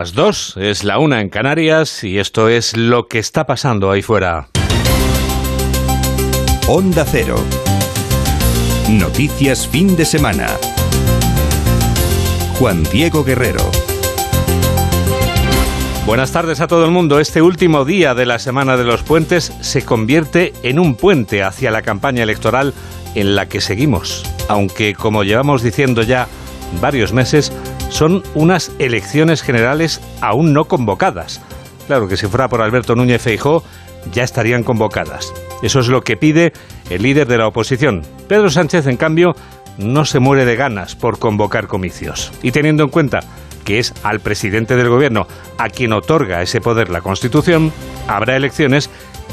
Las dos es la una en Canarias y esto es lo que está pasando ahí fuera. Onda Cero. Noticias fin de semana. Juan Diego Guerrero. Buenas tardes a todo el mundo. Este último día de la Semana de los Puentes se convierte en un puente hacia la campaña electoral en la que seguimos. Aunque, como llevamos diciendo ya varios meses, son unas elecciones generales aún no convocadas. Claro que si fuera por Alberto Núñez Feijó, ya estarían convocadas. Eso es lo que pide el líder de la oposición. Pedro Sánchez, en cambio, no se muere de ganas por convocar comicios. Y teniendo en cuenta que es al presidente del gobierno a quien otorga ese poder la Constitución, habrá elecciones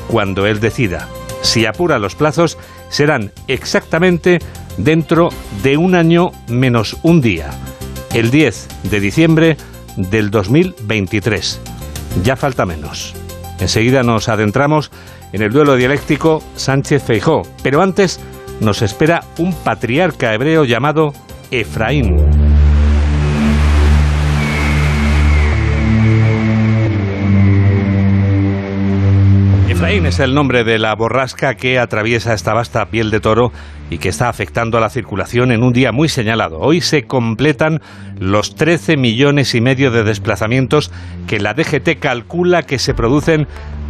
cuando él decida. Si apura los plazos, serán exactamente dentro de un año menos un día el 10 de diciembre del 2023. Ya falta menos. Enseguida nos adentramos en el duelo dialéctico Sánchez-Feijó, pero antes nos espera un patriarca hebreo llamado Efraín. Efraín es el nombre de la borrasca que atraviesa esta vasta piel de toro y que está afectando a la circulación en un día muy señalado. Hoy se completan los 13 millones y medio de desplazamientos que la DGT calcula que se producen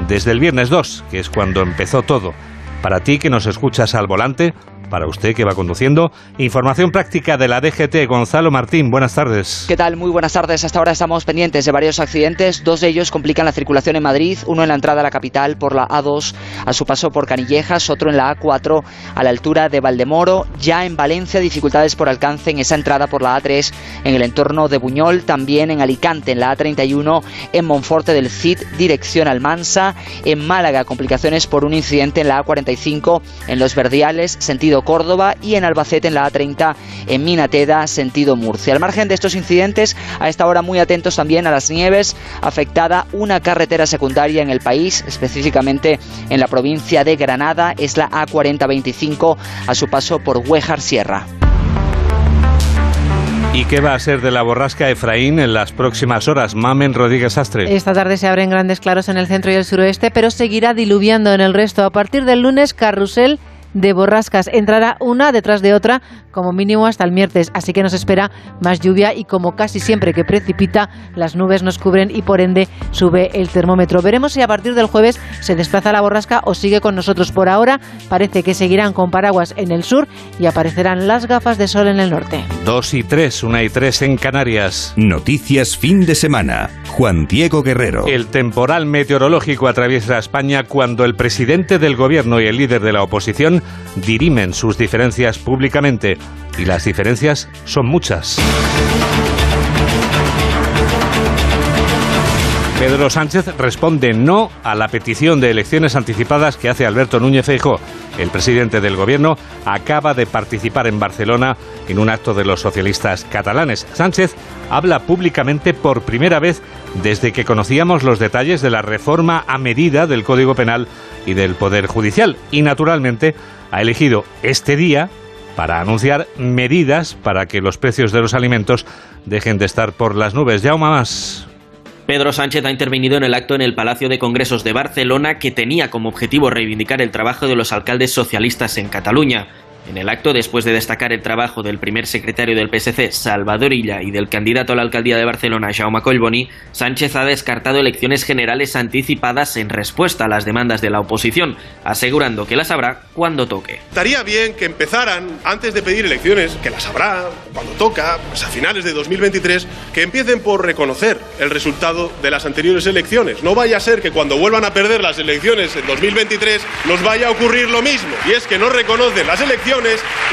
desde el viernes 2, que es cuando empezó todo. Para ti que nos escuchas al volante, para usted que va conduciendo. Información práctica de la DGT. Gonzalo Martín, buenas tardes. ¿Qué tal? Muy buenas tardes. Hasta ahora estamos pendientes de varios accidentes. Dos de ellos complican la circulación en Madrid. Uno en la entrada a la capital por la A2 a su paso por Canillejas. Otro en la A4 a la altura de Valdemoro. Ya en Valencia, dificultades por alcance en esa entrada por la A3 en el entorno de Buñol. También en Alicante, en la A31 en Monforte del Cid, dirección Almansa. En Málaga, complicaciones por un incidente en la A45 en Los Verdiales, sentido Córdoba y en Albacete en la A30 en Minateda, sentido Murcia. Al margen de estos incidentes, a esta hora muy atentos también a las nieves, afectada una carretera secundaria en el país, específicamente en la provincia de Granada, es la A4025 a su paso por Huejar Sierra. ¿Y qué va a ser de la borrasca Efraín en las próximas horas? Mamen Rodríguez Astre. Esta tarde se abren grandes claros en el centro y el suroeste, pero seguirá diluviando en el resto. A partir del lunes, carrusel de borrascas. Entrará una detrás de otra, como mínimo hasta el miércoles, así que nos espera más lluvia y como casi siempre que precipita, las nubes nos cubren y por ende sube el termómetro. Veremos si a partir del jueves se desplaza la borrasca o sigue con nosotros. Por ahora parece que seguirán con paraguas en el sur y aparecerán las gafas de sol en el norte. Dos y tres, una y tres en Canarias. Noticias fin de semana. Juan Diego Guerrero. El temporal meteorológico atraviesa España cuando el presidente del gobierno y el líder de la oposición dirimen sus diferencias públicamente y las diferencias son muchas. Pedro Sánchez responde no a la petición de elecciones anticipadas que hace Alberto Núñez Feijóo. El presidente del gobierno acaba de participar en Barcelona en un acto de los socialistas catalanes. Sánchez habla públicamente por primera vez desde que conocíamos los detalles de la reforma a medida del Código Penal y del Poder Judicial y naturalmente ha elegido este día para anunciar medidas para que los precios de los alimentos dejen de estar por las nubes. Ya más. Pedro Sánchez ha intervenido en el acto en el Palacio de Congresos de Barcelona que tenía como objetivo reivindicar el trabajo de los alcaldes socialistas en Cataluña. En el acto, después de destacar el trabajo del primer secretario del PSC, Salvador Illa, y del candidato a la alcaldía de Barcelona, Jaume Collboni, Sánchez ha descartado elecciones generales anticipadas en respuesta a las demandas de la oposición, asegurando que las habrá cuando toque. Estaría bien que empezaran, antes de pedir elecciones, que las habrá cuando toca, pues a finales de 2023, que empiecen por reconocer el resultado de las anteriores elecciones. No vaya a ser que cuando vuelvan a perder las elecciones en 2023 nos vaya a ocurrir lo mismo, y es que no reconocen las elecciones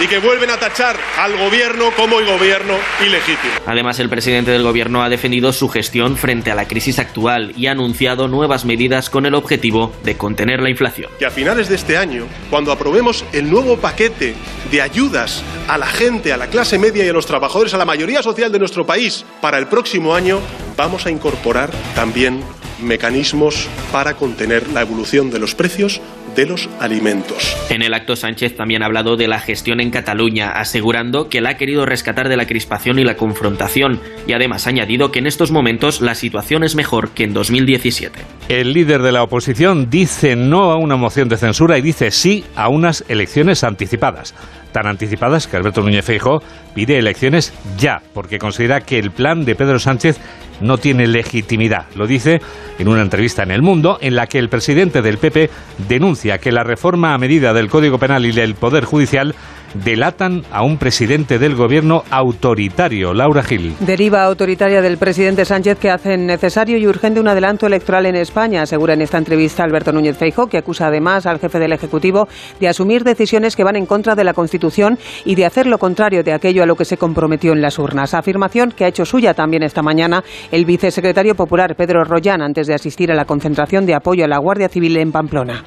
y que vuelven a tachar al gobierno como el gobierno ilegítimo. Además, el presidente del gobierno ha defendido su gestión frente a la crisis actual y ha anunciado nuevas medidas con el objetivo de contener la inflación. Que a finales de este año, cuando aprobemos el nuevo paquete de ayudas a la gente, a la clase media y a los trabajadores, a la mayoría social de nuestro país, para el próximo año vamos a incorporar también mecanismos para contener la evolución de los precios de los alimentos. En el acto Sánchez también ha hablado de la gestión en Cataluña, asegurando que la ha querido rescatar de la crispación y la confrontación, y además ha añadido que en estos momentos la situación es mejor que en 2017. El líder de la oposición dice no a una moción de censura y dice sí a unas elecciones anticipadas tan anticipadas que Alberto Núñez Feijóo pide elecciones ya, porque considera que el plan de Pedro Sánchez no tiene legitimidad. Lo dice en una entrevista en El Mundo, en la que el presidente del PP denuncia que la reforma a medida del Código Penal y del Poder Judicial delatan a un presidente del gobierno autoritario, Laura Gil. Deriva autoritaria del presidente Sánchez que hace necesario y urgente un adelanto electoral en España, asegura en esta entrevista Alberto Núñez Feijóo, que acusa además al jefe del Ejecutivo de asumir decisiones que van en contra de la Constitución y de hacer lo contrario de aquello a lo que se comprometió en las urnas. Afirmación que ha hecho suya también esta mañana el vicesecretario popular Pedro Rollán antes de asistir a la concentración de apoyo a la Guardia Civil en Pamplona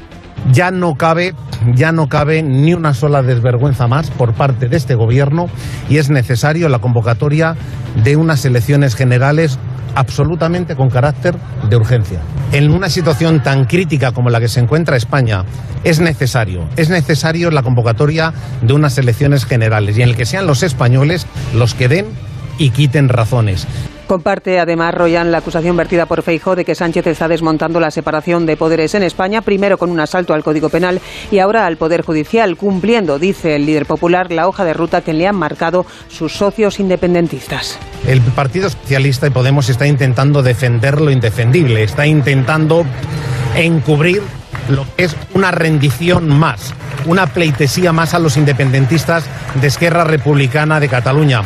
ya no cabe ya no cabe ni una sola desvergüenza más por parte de este gobierno y es necesario la convocatoria de unas elecciones generales absolutamente con carácter de urgencia. En una situación tan crítica como la que se encuentra España, es necesario, es necesario la convocatoria de unas elecciones generales y en el que sean los españoles los que den y quiten razones. Comparte además Royan la acusación vertida por Feijóo de que Sánchez está desmontando la separación de poderes en España, primero con un asalto al Código Penal y ahora al Poder Judicial, cumpliendo, dice el líder popular, la hoja de ruta que le han marcado sus socios independentistas. El Partido Socialista y Podemos está intentando defender lo indefendible, está intentando encubrir lo que es una rendición más, una pleitesía más a los independentistas de Esquerra Republicana de Cataluña.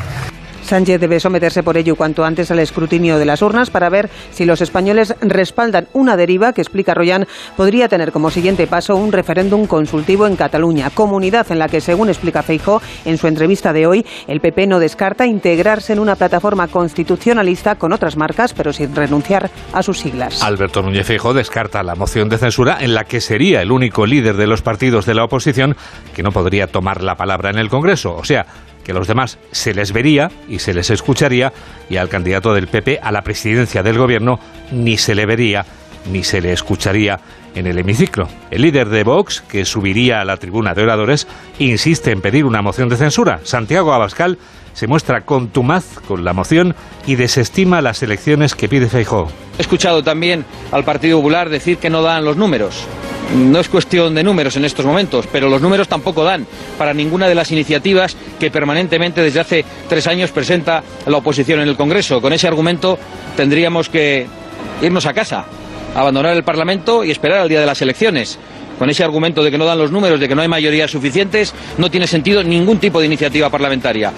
Sánchez debe someterse por ello cuanto antes al escrutinio de las urnas para ver si los españoles respaldan una deriva que, explica Royan, podría tener como siguiente paso un referéndum consultivo en Cataluña, comunidad en la que, según explica Feijó en su entrevista de hoy, el PP no descarta integrarse en una plataforma constitucionalista con otras marcas, pero sin renunciar a sus siglas. Alberto Núñez Feijó descarta la moción de censura en la que sería el único líder de los partidos de la oposición que no podría tomar la palabra en el Congreso. O sea, que a los demás se les vería y se les escucharía y al candidato del PP a la presidencia del gobierno ni se le vería ni se le escucharía en el hemiciclo. El líder de Vox, que subiría a la tribuna de oradores, insiste en pedir una moción de censura. Santiago Abascal se muestra contumaz con la moción y desestima las elecciones que pide Feijóo. He escuchado también al Partido Popular decir que no dan los números. No es cuestión de números en estos momentos, pero los números tampoco dan para ninguna de las iniciativas que permanentemente desde hace tres años presenta la oposición en el Congreso. Con ese argumento tendríamos que irnos a casa, abandonar el Parlamento y esperar al día de las elecciones con ese argumento de que no dan los números, de que no hay mayorías suficientes, no tiene sentido ningún tipo de iniciativa parlamentaria.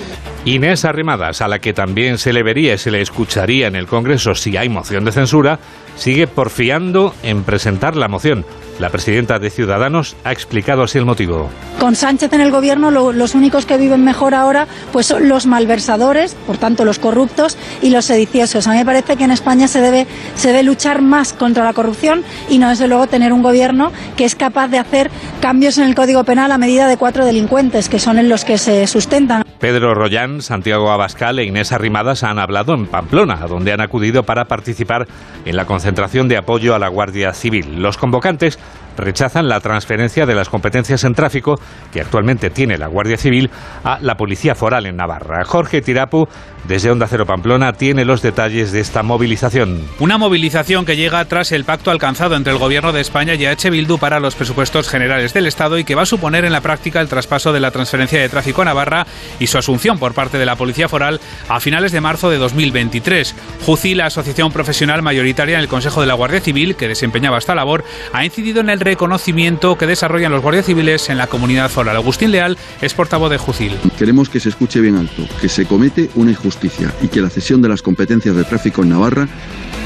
Inés Arrimadas, a la que también se le vería y se le escucharía en el Congreso si hay moción de censura, sigue porfiando en presentar la moción. La presidenta de Ciudadanos ha explicado así el motivo. Con Sánchez en el gobierno, los únicos que viven mejor ahora pues son los malversadores, por tanto los corruptos y los sediciosos. A mí me parece que en España se debe, se debe luchar más contra la corrupción y no desde luego tener un gobierno que es capaz de hacer cambios en el Código Penal a medida de cuatro delincuentes, que son en los que se sustentan. Pedro Rollán, Santiago Abascal e Inés Arrimadas han hablado en Pamplona, donde han acudido para participar en la concentración de apoyo a la Guardia Civil. Los convocantes rechazan la transferencia de las competencias en tráfico que actualmente tiene la Guardia Civil a la Policía Foral en Navarra. Jorge Tirapu, desde Onda Cero Pamplona, tiene los detalles de esta movilización. Una movilización que llega tras el pacto alcanzado entre el Gobierno de España y H. Bildu para los presupuestos generales del Estado y que va a suponer en la práctica el traspaso de la transferencia de tráfico a Navarra y su asunción por parte de la Policía Foral a finales de marzo de 2023. JUCI, la asociación profesional mayoritaria en el Consejo de la Guardia Civil, que desempeñaba esta labor, ha incidido en el reconocimiento que desarrollan los guardias civiles en la comunidad foral. Agustín Leal es portavoz de Jucil. Queremos que se escuche bien alto, que se comete una injusticia y que la cesión de las competencias de tráfico en Navarra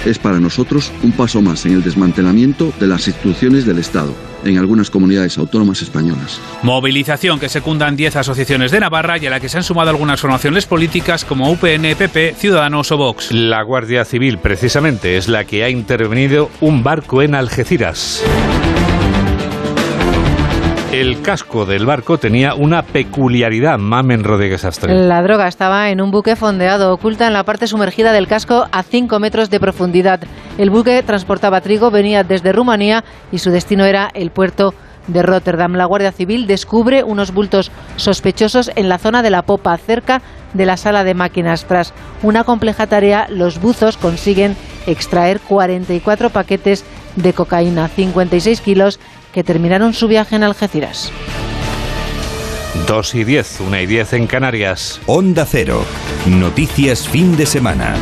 es para nosotros un paso más en el desmantelamiento de las instituciones del Estado en algunas comunidades autónomas españolas. Movilización que secundan 10 asociaciones de Navarra y a la que se han sumado algunas formaciones políticas como UPN, PP, Ciudadanos o Vox. La Guardia Civil precisamente es la que ha intervenido un barco en Algeciras. El casco del barco tenía una peculiaridad, Mamen Rodríguez Astre. La droga estaba en un buque fondeado, oculta en la parte sumergida del casco a 5 metros de profundidad. El buque transportaba trigo, venía desde Rumanía y su destino era el puerto de Rotterdam. La Guardia Civil descubre unos bultos sospechosos en la zona de la popa, cerca de la sala de máquinas. Tras una compleja tarea, los buzos consiguen extraer 44 paquetes de cocaína, 56 kilos, que terminaron su viaje en Algeciras. 2 y 10, 1 y 10 en Canarias. Onda Cero. Noticias fin de semana.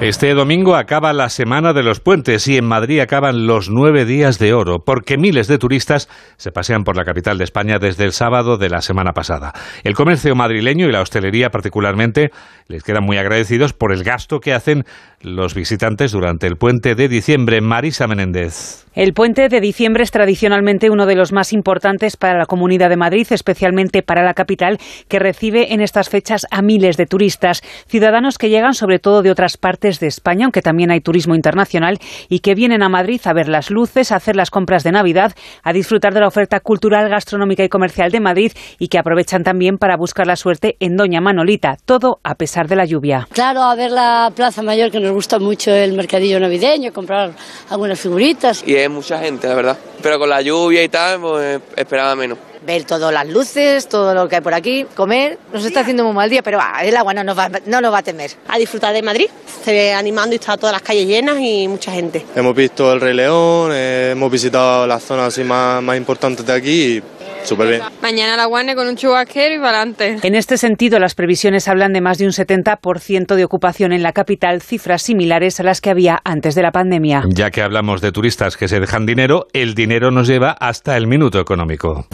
Este domingo acaba la Semana de los Puentes y en Madrid acaban los nueve días de oro, porque miles de turistas se pasean por la capital de España desde el sábado de la semana pasada. El comercio madrileño y la hostelería particularmente les quedan muy agradecidos por el gasto que hacen los visitantes durante el puente de diciembre. Marisa Menéndez. El puente de diciembre es tradicionalmente uno de los más importantes para la Comunidad de Madrid, especialmente para la capital, que recibe en estas fechas a miles de turistas, ciudadanos que llegan sobre todo de otras partes de España, aunque también hay turismo internacional, y que vienen a Madrid a ver las luces, a hacer las compras de Navidad, a disfrutar de la oferta cultural, gastronómica y comercial de Madrid y que aprovechan también para buscar la suerte en Doña Manolita, todo a pesar de la lluvia. Claro, a ver la Plaza Mayor, que nos gusta mucho el mercadillo navideño, comprar algunas figuritas. Y es mucha gente, la verdad. Pero con la lluvia y tal, pues esperaba menos. Ver todas las luces, todo lo que hay por aquí, comer. Nos está haciendo muy mal día, pero ah, el agua no nos, va, no nos va a temer. A disfrutar de Madrid. Se ve animando y está todas las calles llenas y mucha gente. Hemos visto el Rey León, eh, hemos visitado las zonas así más, más importantes de aquí y súper bien. Mañana la guane con un chubasquero y para adelante. En este sentido, las previsiones hablan de más de un 70% de ocupación en la capital, cifras similares a las que había antes de la pandemia. Ya que hablamos de turistas que se dejan dinero, el dinero nos lleva hasta el minuto económico.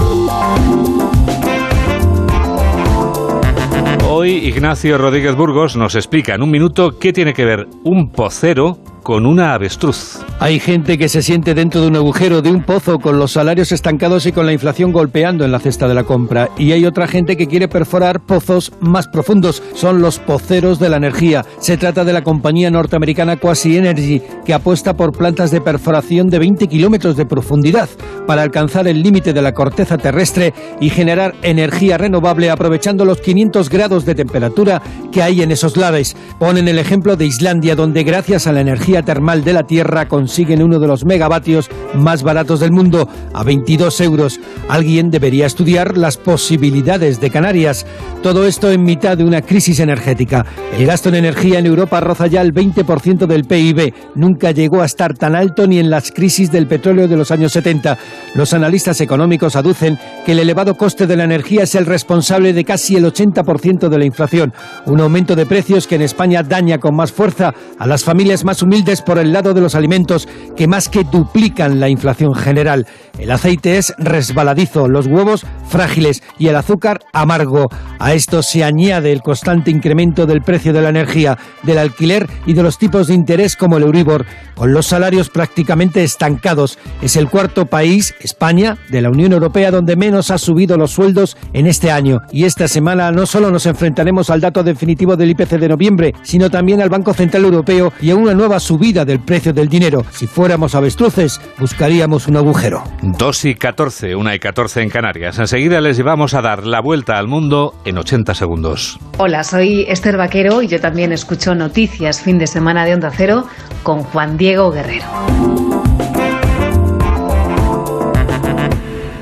Hoy Ignacio Rodríguez Burgos nos explica en un minuto qué tiene que ver un pocero con una avestruz. Hay gente que se siente dentro de un agujero, de un pozo, con los salarios estancados y con la inflación golpeando en la cesta de la compra. Y hay otra gente que quiere perforar pozos más profundos. Son los poceros de la energía. Se trata de la compañía norteamericana Quasi Energy, que apuesta por plantas de perforación de 20 kilómetros de profundidad para alcanzar el límite de la corteza terrestre y generar energía renovable aprovechando los 500 grados de temperatura que hay en esos lares. Ponen el ejemplo de Islandia, donde gracias a la energía termal de la Tierra consiguen uno de los megavatios más baratos del mundo, a 22 euros. Alguien debería estudiar las posibilidades de Canarias. Todo esto en mitad de una crisis energética. El gasto en energía en Europa roza ya el 20% del PIB. Nunca llegó a estar tan alto ni en las crisis del petróleo de los años 70. Los analistas económicos aducen que el elevado coste de la energía es el responsable de casi el 80% de la inflación. Un aumento de precios que en España daña con más fuerza a las familias más humildes por el lado de los alimentos que más que duplican la inflación general. El aceite es resbaladizo, los huevos frágiles y el azúcar amargo. A esto se añade el constante incremento del precio de la energía, del alquiler y de los tipos de interés como el Euribor, con los salarios prácticamente estancados. Es el cuarto país, España, de la Unión Europea donde menos ha subido los sueldos en este año. Y esta semana no solo nos enfrentaremos al dato definitivo del IPC de noviembre, sino también al Banco Central Europeo y a una nueva subida del precio del dinero. Si fuéramos avestruces, buscaríamos un agujero. 2 y 14, 1 y 14 en Canarias. Enseguida les llevamos a dar la vuelta al mundo en 80 segundos. Hola, soy Esther Vaquero y yo también escucho noticias fin de semana de Onda Cero con Juan Diego Guerrero.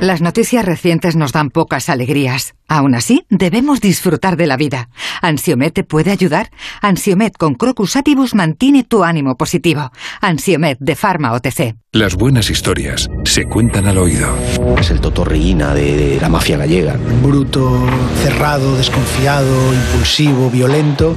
Las noticias recientes nos dan pocas alegrías. Aún así, debemos disfrutar de la vida. ¿Ansiomet te puede ayudar? Ansiomet con Crocus Atibus mantiene tu ánimo positivo. Ansiomet de Pharma OTC. Las buenas historias se cuentan al oído. Es el totorriina de la mafia gallega. Bruto, cerrado, desconfiado, impulsivo, violento.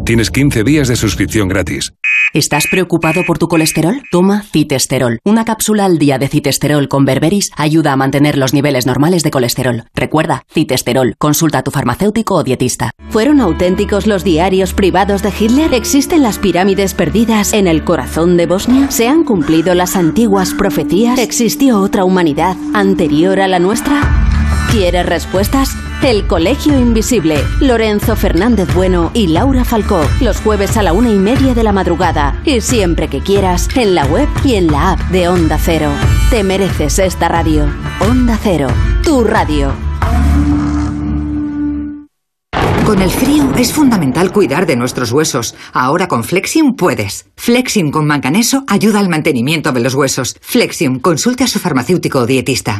Tienes 15 días de suscripción gratis. ¿Estás preocupado por tu colesterol? Toma citesterol. Una cápsula al día de citesterol con berberis ayuda a mantener los niveles normales de colesterol. Recuerda, citesterol. Consulta a tu farmacéutico o dietista. ¿Fueron auténticos los diarios privados de Hitler? ¿Existen las pirámides perdidas en el corazón de Bosnia? ¿Se han cumplido las antiguas profecías? ¿Existió otra humanidad anterior a la nuestra? ¿Quieres respuestas? El Colegio Invisible. Lorenzo Fernández Bueno y Laura Falcó. Los jueves a la una y media de la madrugada. Y siempre que quieras, en la web y en la app de Onda Cero. Te mereces esta radio. Onda Cero. Tu radio. Con el frío es fundamental cuidar de nuestros huesos. Ahora con Flexium puedes. Flexium con manganeso ayuda al mantenimiento de los huesos. Flexium, consulte a su farmacéutico o dietista.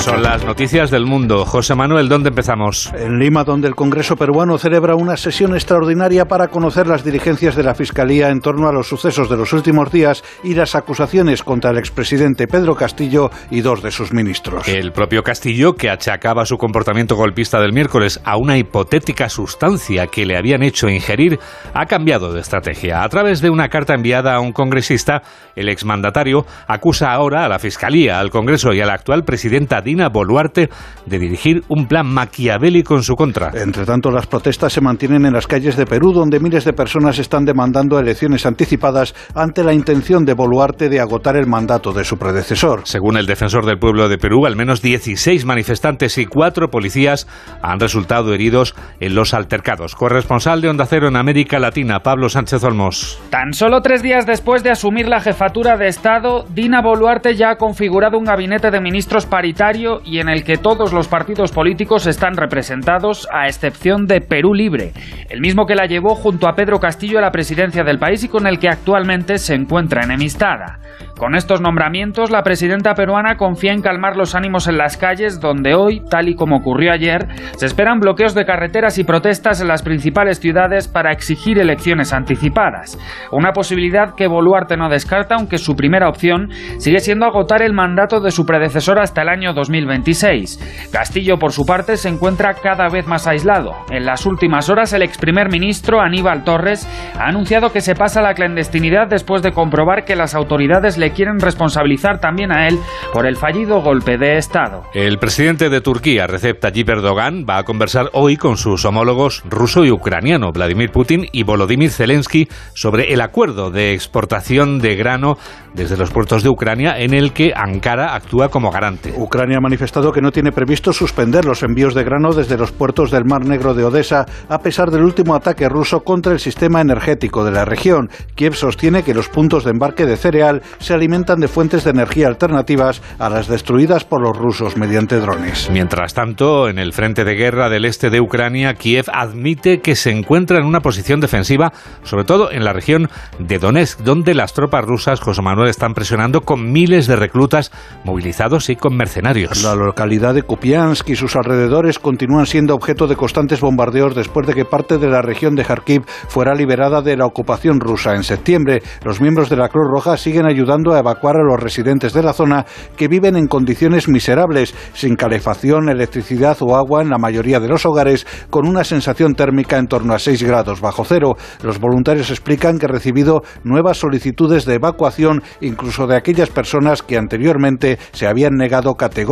Son las noticias del mundo. José Manuel, ¿dónde empezamos? En Lima, donde el Congreso peruano celebra una sesión extraordinaria para conocer las diligencias de la Fiscalía en torno a los sucesos de los últimos días y las acusaciones contra el expresidente Pedro Castillo y dos de sus ministros. El propio Castillo, que achacaba su comportamiento golpista del miércoles a una hipotética sustancia que le habían hecho ingerir, ha cambiado de estrategia. A través de una carta enviada a un congresista, el exmandatario acusa ahora a la Fiscalía, al Congreso y a la actual presidenta Dina Boluarte de dirigir un plan maquiavélico en su contra. Entre tanto, las protestas se mantienen en las calles de Perú, donde miles de personas están demandando elecciones anticipadas ante la intención de Boluarte de agotar el mandato de su predecesor. Según el defensor del pueblo de Perú, al menos 16 manifestantes y cuatro policías han resultado heridos en los altercados. Corresponsal de Onda Cero en América Latina, Pablo Sánchez Olmos. Tan solo tres días después de asumir la jefatura de Estado, Dina Boluarte ya ha configurado un gabinete de ministros paritario y en el que todos los partidos políticos están representados, a excepción de Perú Libre, el mismo que la llevó junto a Pedro Castillo a la presidencia del país y con el que actualmente se encuentra enemistada. Con estos nombramientos, la presidenta peruana confía en calmar los ánimos en las calles, donde hoy, tal y como ocurrió ayer, se esperan bloqueos de carreteras y protestas en las principales ciudades para exigir elecciones anticipadas. Una posibilidad que Boluarte no descarta, aunque su primera opción sigue siendo agotar el mandato de su predecesor hasta el año 2026. Castillo, por su parte, se encuentra cada vez más aislado. En las últimas horas, el ex primer ministro Aníbal Torres ha anunciado que se pasa a la clandestinidad después de comprobar que las autoridades le quieren responsabilizar también a él por el fallido golpe de Estado. El presidente de Turquía, Recep Tayyip Erdogan, va a conversar hoy con sus homólogos ruso y ucraniano, Vladimir Putin y Volodymyr Zelensky, sobre el acuerdo de exportación de grano desde los puertos de Ucrania en el que Ankara actúa como garante. Ucrania ha manifestado que no tiene previsto suspender los envíos de grano desde los puertos del Mar Negro de Odessa a pesar del último ataque ruso contra el sistema energético de la región. Kiev sostiene que los puntos de embarque de cereal se alimentan de fuentes de energía alternativas a las destruidas por los rusos mediante drones. Mientras tanto, en el frente de guerra del este de Ucrania, Kiev admite que se encuentra en una posición defensiva, sobre todo en la región de Donetsk, donde las tropas rusas, José Manuel, están presionando con miles de reclutas movilizados y con mercenarios. La localidad de Kupiansk y sus alrededores continúan siendo objeto de constantes bombardeos después de que parte de la región de Kharkiv fuera liberada de la ocupación rusa en septiembre. Los miembros de la Cruz Roja siguen ayudando a evacuar a los residentes de la zona que viven en condiciones miserables, sin calefacción, electricidad o agua en la mayoría de los hogares, con una sensación térmica en torno a 6 grados bajo cero. Los voluntarios explican que han recibido nuevas solicitudes de evacuación, incluso de aquellas personas que anteriormente se habían negado categóricamente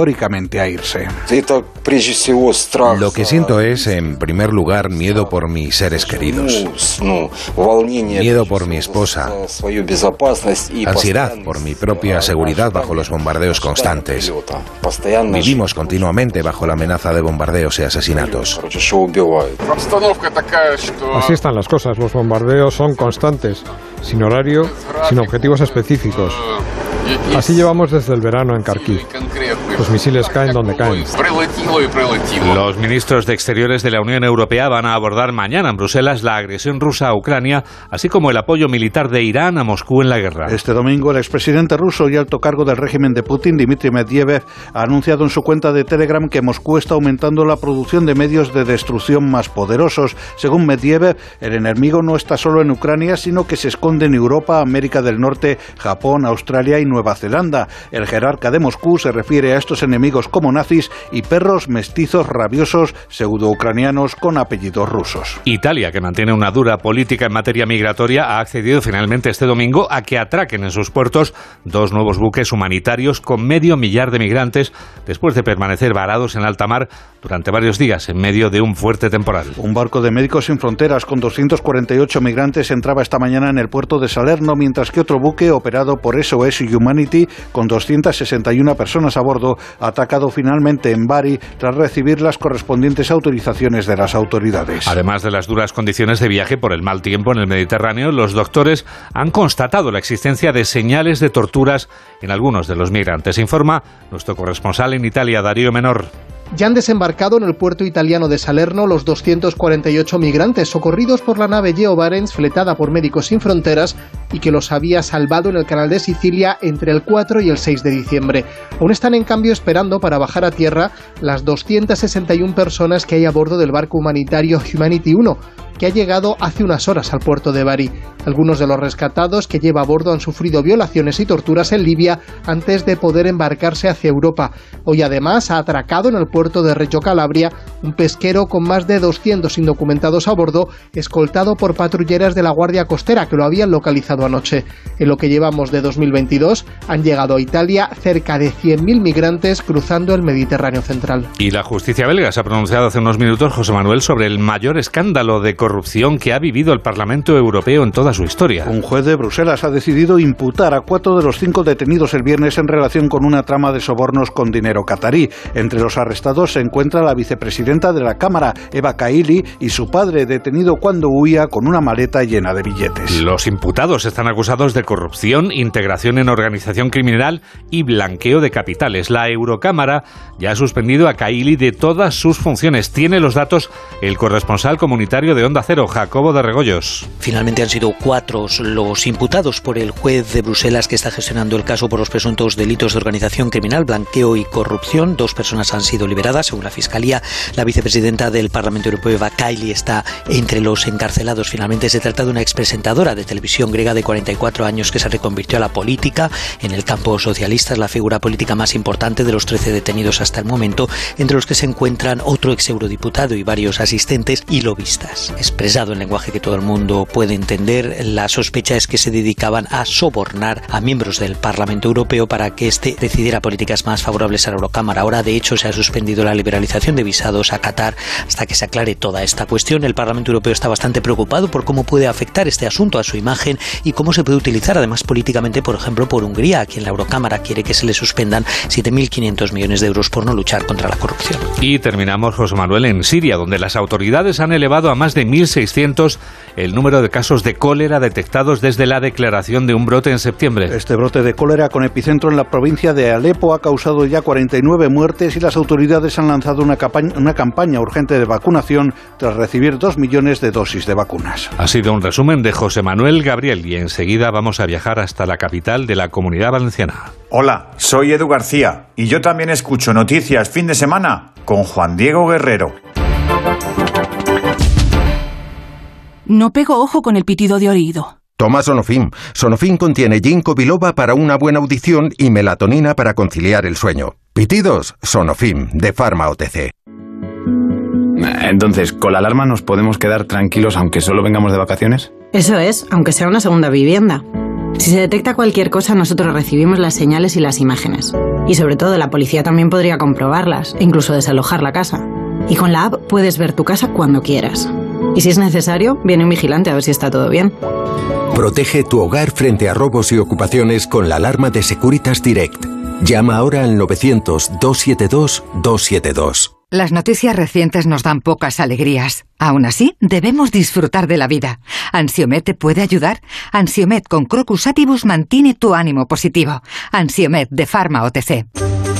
a irse. Lo que siento es, en primer lugar, miedo por mis seres queridos, miedo por mi esposa, ansiedad por mi propia seguridad bajo los bombardeos constantes. Vivimos continuamente bajo la amenaza de bombardeos y asesinatos. Así están las cosas, los bombardeos son constantes, sin horario, sin objetivos específicos. Así llevamos desde el verano en Kharkiv. Los misiles caen donde caen. Los ministros de Exteriores de la Unión Europea van a abordar mañana en Bruselas la agresión rusa a Ucrania, así como el apoyo militar de Irán a Moscú en la guerra. Este domingo, el expresidente ruso y alto cargo del régimen de Putin, Dmitry Medvedev, ha anunciado en su cuenta de Telegram que Moscú está aumentando la producción de medios de destrucción más poderosos. Según Medvedev, el enemigo no está solo en Ucrania, sino que se esconde en Europa, América del Norte, Japón, Australia y Nueva Zelanda. El jerarca de Moscú se refiere a supuestos enemigos como nazis y perros mestizos rabiosos pseudo-ucranianos con apellidos rusos. Italia, que mantiene una dura política en materia migratoria, ha accedido finalmente este domingo a que atraquen en sus puertos dos nuevos buques humanitarios con medio millar de migrantes después de permanecer varados en alta mar durante varios días en medio de un fuerte temporal. Un barco de Médicos Sin Fronteras con 248 migrantes entraba esta mañana en el puerto de Salerno, mientras que otro buque operado por SOS Humanity con 261 personas a bordo atacado finalmente en Bari tras recibir las correspondientes autorizaciones de las autoridades. Además de las duras condiciones de viaje por el mal tiempo en el Mediterráneo, los doctores han constatado la existencia de señales de torturas en algunos de los migrantes, informa nuestro corresponsal en Italia, Darío Menor. Ya han desembarcado en el puerto italiano de Salerno los 248 migrantes socorridos por la nave Geo Barents fletada por Médicos Sin Fronteras y que los había salvado en el canal de Sicilia entre el 4 y el 6 de diciembre. Aún están en cambio esperando para bajar a tierra las 261 personas que hay a bordo del barco humanitario Humanity 1, que ha llegado hace unas horas al puerto de Bari. Algunos de los rescatados que lleva a bordo han sufrido violaciones y torturas en Libia antes de poder embarcarse hacia Europa. Hoy además ha atracado en el puerto de Reggio Calabria un pesquero con más de 200 indocumentados a bordo, escoltado por patrulleras de la Guardia Costera que lo habían localizado anoche. En lo que llevamos de 2022 han llegado a Italia cerca de 100.000 migrantes cruzando el Mediterráneo central. Y la justicia belga se ha pronunciado hace unos minutos, José Manuel, sobre el mayor escándalo de corrupción que ha vivido el Parlamento Europeo en toda su historia. Un juez de Bruselas ha decidido imputar a cuatro de los cinco detenidos el viernes en relación con una trama de sobornos con dinero catarí. Entre los arrestados se encuentra la vicepresidenta de la Cámara, Eva Kaili, y su padre, detenido cuando huía con una maleta llena de billetes. Los imputados están acusados de corrupción, integración en organización criminal y blanqueo de capitales. La Eurocámara ya ha suspendido a Kaili de todas sus funciones. Tiene los datos el corresponsal comunitario de Onda Cero, Jacobo de Regoyos. Finalmente han sido cuatro los imputados por el juez de Bruselas que está gestionando el caso por los presuntos delitos de organización criminal, blanqueo y corrupción. Dos personas han sido liberadas, según la Fiscalía. La vicepresidenta del Parlamento Europeo, Eva Kaili, está entre los encarcelados. Finalmente se trata de una expresentadora de televisión griega de 44 años que se reconvirtió a la política. En el campo socialista es la figura política más importante de los 13 detenidos hasta el momento, entre los que se encuentran otro ex eurodiputado y varios asistentes y lobistas expresado en lenguaje que todo el mundo puede entender, la sospecha es que se dedicaban a sobornar a miembros del Parlamento Europeo para que éste decidiera políticas más favorables a la Eurocámara. Ahora, de hecho, se ha suspendido la liberalización de visados a Qatar hasta que se aclare toda esta cuestión. El Parlamento Europeo está bastante preocupado por cómo puede afectar este asunto a su imagen y cómo se puede utilizar, además, políticamente, por ejemplo, por Hungría, a quien la Eurocámara quiere que se le suspendan 7.500 millones de euros por no luchar contra la corrupción. Y terminamos, José Manuel, en Siria, donde las autoridades han elevado a más de 1.600 el número de casos de cólera detectados desde la declaración de un brote en septiembre. Este brote de cólera con epicentro en la provincia de Alepo ha causado ya 49 muertes y las autoridades han lanzado una campaña, una campaña urgente de vacunación tras recibir 2 millones de dosis de vacunas. Ha sido un resumen de José Manuel Gabriel y enseguida vamos a viajar hasta la capital de la comunidad valenciana. Hola, soy Edu García y yo también escucho noticias fin de semana con Juan Diego Guerrero. No pego ojo con el pitido de oído. Toma Sonofim. Sonofim contiene ginkgo biloba para una buena audición y melatonina para conciliar el sueño. Pitidos, Sonofim, de Pharma OTC. Entonces, ¿con la alarma nos podemos quedar tranquilos aunque solo vengamos de vacaciones? Eso es, aunque sea una segunda vivienda. Si se detecta cualquier cosa, nosotros recibimos las señales y las imágenes. Y sobre todo, la policía también podría comprobarlas e incluso desalojar la casa. Y con la app puedes ver tu casa cuando quieras. Y si es necesario, viene un vigilante a ver si está todo bien. Protege tu hogar frente a robos y ocupaciones con la alarma de Securitas Direct. Llama ahora al 900-272-272. Las noticias recientes nos dan pocas alegrías. Aún así, debemos disfrutar de la vida. ¿Ansiomet te puede ayudar? Ansiomet con Crocus Atibus mantiene tu ánimo positivo. Ansiomet de Pharma OTC.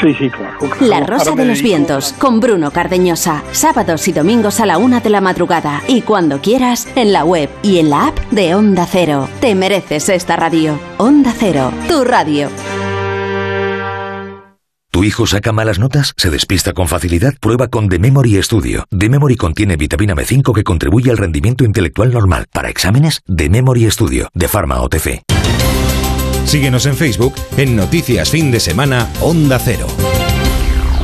Sí, sí, claro. La Rosa de los Vientos, con Bruno Cardeñosa. Sábados y domingos a la una de la madrugada. Y cuando quieras, en la web y en la app de Onda Cero. Te mereces esta radio. Onda Cero, tu radio. ¿Tu hijo saca malas notas? ¿Se despista con facilidad? Prueba con The Memory Studio. The Memory contiene vitamina B5 que contribuye al rendimiento intelectual normal. Para exámenes, The Memory Studio, de Pharma OTC. Síguenos en Facebook en Noticias Fin de Semana Onda Cero.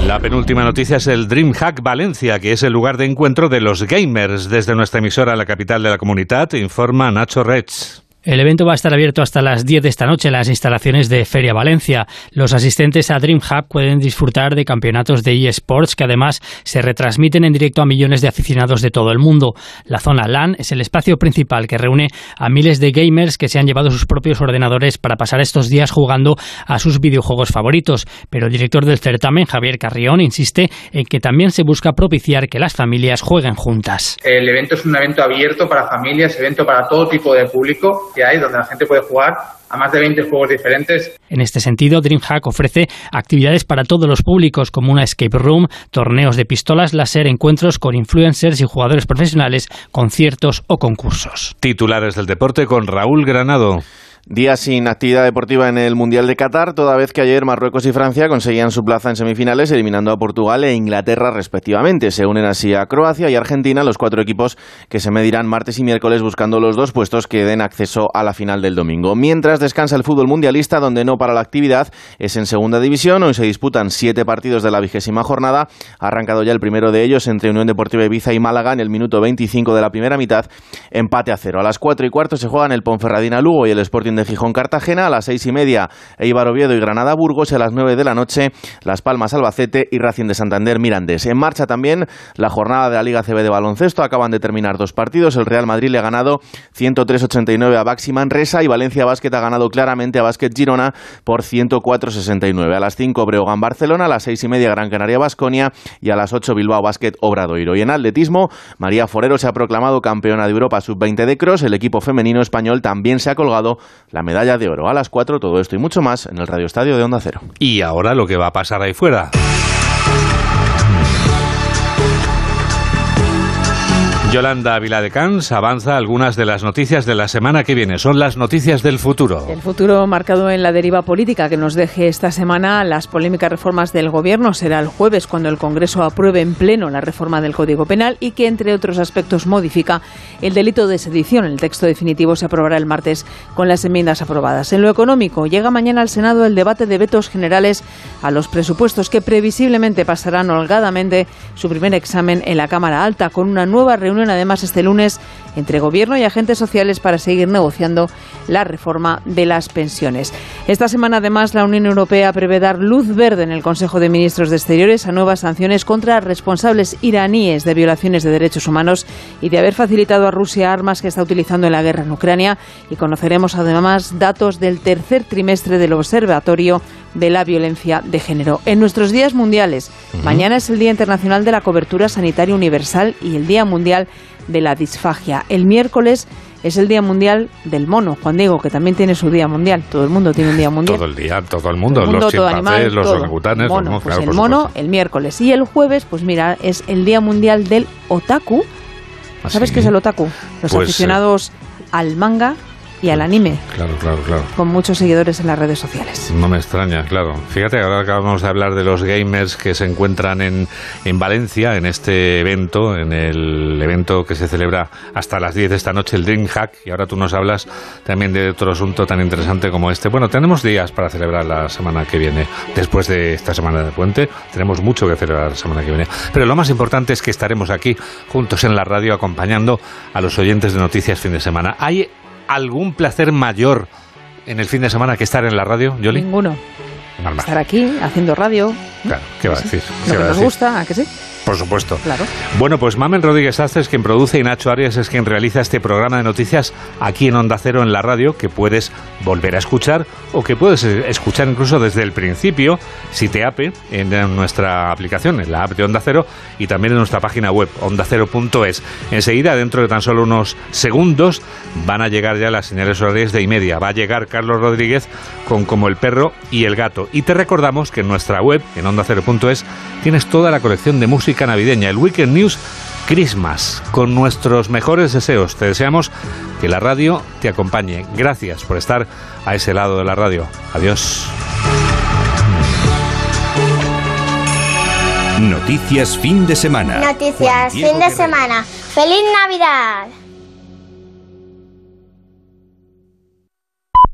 La penúltima noticia es el DreamHack Valencia, que es el lugar de encuentro de los gamers. Desde nuestra emisora, la capital de la comunidad, informa Nacho Rech. El evento va a estar abierto hasta las 10 de esta noche en las instalaciones de Feria Valencia. Los asistentes a DreamHub pueden disfrutar de campeonatos de eSports que además se retransmiten en directo a millones de aficionados de todo el mundo. La zona LAN es el espacio principal que reúne a miles de gamers que se han llevado sus propios ordenadores para pasar estos días jugando a sus videojuegos favoritos. Pero el director del certamen, Javier Carrión, insiste en que también se busca propiciar que las familias jueguen juntas. El evento es un evento abierto para familias, evento para todo tipo de público que hay, donde la gente puede jugar a más de 20 juegos diferentes. En este sentido, DreamHack ofrece actividades para todos los públicos, como una escape room, torneos de pistolas láser, encuentros con influencers y jugadores profesionales, conciertos o concursos. Titulares del deporte con Raúl Granado. Día sin actividad deportiva en el Mundial de Qatar, toda vez que ayer Marruecos y Francia conseguían su plaza en semifinales, eliminando a Portugal e Inglaterra respectivamente. Se unen así a Croacia y Argentina, los cuatro equipos que se medirán martes y miércoles buscando los dos puestos que den acceso a la final del domingo. Mientras descansa el fútbol mundialista, donde no para la actividad, es en segunda división. Hoy se disputan siete partidos de la vigésima jornada. Ha arrancado ya el primero de ellos entre Unión Deportiva Ibiza y Málaga en el minuto 25 de la primera mitad. Empate a cero. A las cuatro y cuarto se juegan el Ponferradina Lugo y el Sporting de Gijón Cartagena, a las seis y media Eibar Oviedo y Granada Burgos, y a las nueve de la noche Las Palmas Albacete y Racing de Santander Mirandés. En marcha también la jornada de la Liga CB de baloncesto, acaban de terminar dos partidos, el Real Madrid le ha ganado 103-89 a Baxi Manresa y Valencia Basket ha ganado claramente a Basket Girona por 104-69. A las 5 Breogán Barcelona, a las seis y media Gran Canaria Basconia y a las 8 Bilbao Basket Obradoiro. Y en atletismo, María Forero se ha proclamado campeona de Europa sub-20 de cross, el equipo femenino español también se ha colgado la medalla de oro. A las 4, todo esto y mucho más en el Radio Estadio de Onda Cero. Y ahora lo que va a pasar ahí fuera. Yolanda Viladecans avanza algunas de las noticias de la semana que viene. Son las noticias del futuro. El futuro marcado en la deriva política que nos deje esta semana las polémicas reformas del Gobierno será el jueves cuando el Congreso apruebe en pleno la reforma del Código Penal y que, entre otros aspectos, modifica el delito de sedición. El texto definitivo se aprobará el martes con las enmiendas aprobadas. En lo económico, llega mañana al Senado el debate de vetos generales a los presupuestos que previsiblemente pasarán holgadamente su primer examen en la Cámara Alta con una nueva reunión además este lunes entre Gobierno y agentes sociales para seguir negociando la reforma de las pensiones. Esta semana, además, la Unión Europea prevé dar luz verde en el Consejo de Ministros de Exteriores a nuevas sanciones contra responsables iraníes de violaciones de derechos humanos y de haber facilitado a Rusia armas que está utilizando en la guerra en Ucrania. Y conoceremos además datos del tercer trimestre del Observatorio de la Violencia de Género. En nuestros días mundiales, mañana es el Día Internacional de la Cobertura Sanitaria Universal y el Día Mundial de la disfagia. El miércoles es el Día Mundial del Mono. Juan Diego, que también tiene su Día Mundial. Todo el mundo tiene un Día Mundial. Todo el día, todo el mundo. los chimpancés, los orangutanes. Mono, pues el mono el miércoles. Y el jueves, pues mira, es el Día Mundial del Otaku. ¿Ah, ¿Sabes qué es el Otaku? Los pues, aficionados al manga y al anime. Claro, claro, claro. Con muchos seguidores en las redes sociales. No me extraña, claro. Fíjate, ahora acabamos de hablar de los gamers que se encuentran en, en Valencia, en este evento, en el evento que se celebra hasta las 10 de esta noche, el DreamHack, y ahora tú nos hablas también de otro asunto tan interesante como este. Bueno, tenemos días para celebrar la semana que viene, después de esta semana de puente, tenemos mucho que celebrar la semana que viene. Pero lo más importante es que estaremos aquí juntos en la radio acompañando a los oyentes de Noticias Fin de Semana. Hay algún placer mayor en el fin de semana que estar en la radio, Yoli? Ninguno. Estar aquí haciendo radio. Claro, ¿qué va a decir? Lo que nos gusta, ¿a que sí? Por supuesto. Claro. Bueno, pues Mamen Rodríguez Astres, quien produce, y Nacho Arias es quien realiza este programa de noticias aquí en Onda Cero en la radio, que puedes volver a escuchar o que puedes escuchar incluso desde el principio, si te ape, en nuestra aplicación, en la app de Onda Cero, y también en nuestra página web, ondacero.es. Enseguida, dentro de tan solo unos segundos, van a llegar ya las señales horarias de y media. Va a llegar Carlos Rodríguez con Como el perro y el gato. Y te recordamos que en nuestra web, en ondacero.es, tienes toda la colección de música navideña, el Weekend News Christmas, con nuestros mejores deseos. Te deseamos que la radio te acompañe. Gracias por estar a ese lado de la radio. Adiós. Noticias fin de semana. Noticias fin de semana. ¡Feliz Navidad!